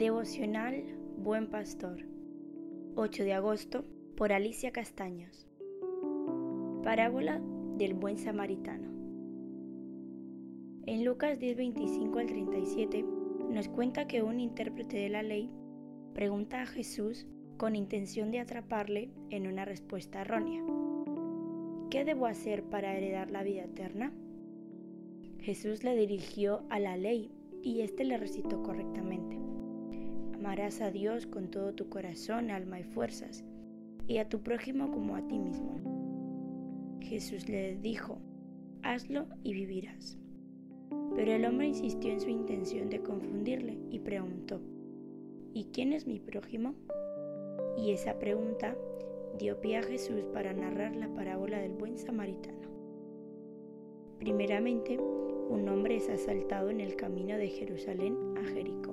Devocional Buen Pastor 8 de agosto por Alicia Castaños Parábola del Buen Samaritano En Lucas 10:25 al 37 nos cuenta que un intérprete de la ley pregunta a Jesús con intención de atraparle en una respuesta errónea. ¿Qué debo hacer para heredar la vida eterna? Jesús le dirigió a la ley y éste le recitó correctamente. Amarás a Dios con todo tu corazón, alma y fuerzas, y a tu prójimo como a ti mismo. Jesús le dijo, hazlo y vivirás. Pero el hombre insistió en su intención de confundirle y preguntó, ¿y quién es mi prójimo? Y esa pregunta dio pie a Jesús para narrar la parábola del buen samaritano. Primeramente, un hombre es asaltado en el camino de Jerusalén a Jericó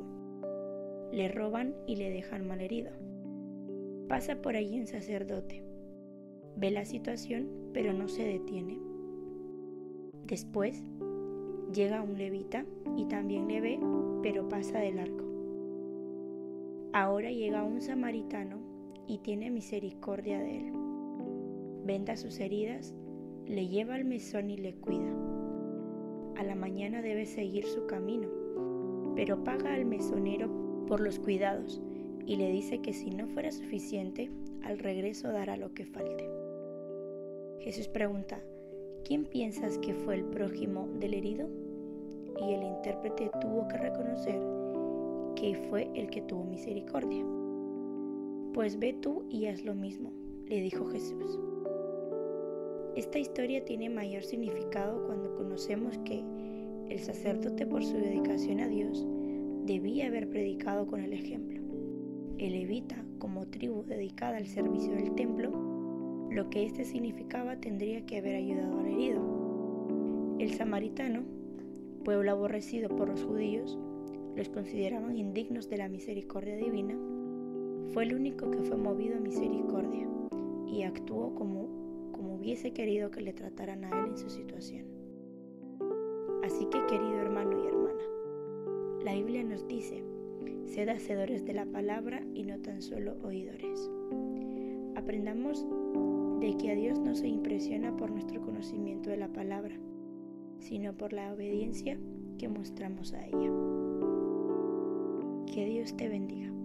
le roban y le dejan malherido. Pasa por allí un sacerdote. Ve la situación, pero no se detiene. Después llega un levita y también le ve, pero pasa de largo. Ahora llega un samaritano y tiene misericordia de él. Venda sus heridas, le lleva al mesón y le cuida. A la mañana debe seguir su camino, pero paga al mesonero por los cuidados y le dice que si no fuera suficiente, al regreso dará lo que falte. Jesús pregunta, ¿quién piensas que fue el prójimo del herido? Y el intérprete tuvo que reconocer que fue el que tuvo misericordia. Pues ve tú y haz lo mismo, le dijo Jesús. Esta historia tiene mayor significado cuando conocemos que el sacerdote por su dedicación a Dios debía haber predicado con el ejemplo. El levita, como tribu dedicada al servicio del templo, lo que éste significaba tendría que haber ayudado al herido. El samaritano, pueblo aborrecido por los judíos, los consideraban indignos de la misericordia divina, fue el único que fue movido a misericordia y actuó como, como hubiese querido que le trataran a él en su situación. Así que querido la Biblia nos dice, sed hacedores de la palabra y no tan solo oidores. Aprendamos de que a Dios no se impresiona por nuestro conocimiento de la palabra, sino por la obediencia que mostramos a ella. Que Dios te bendiga.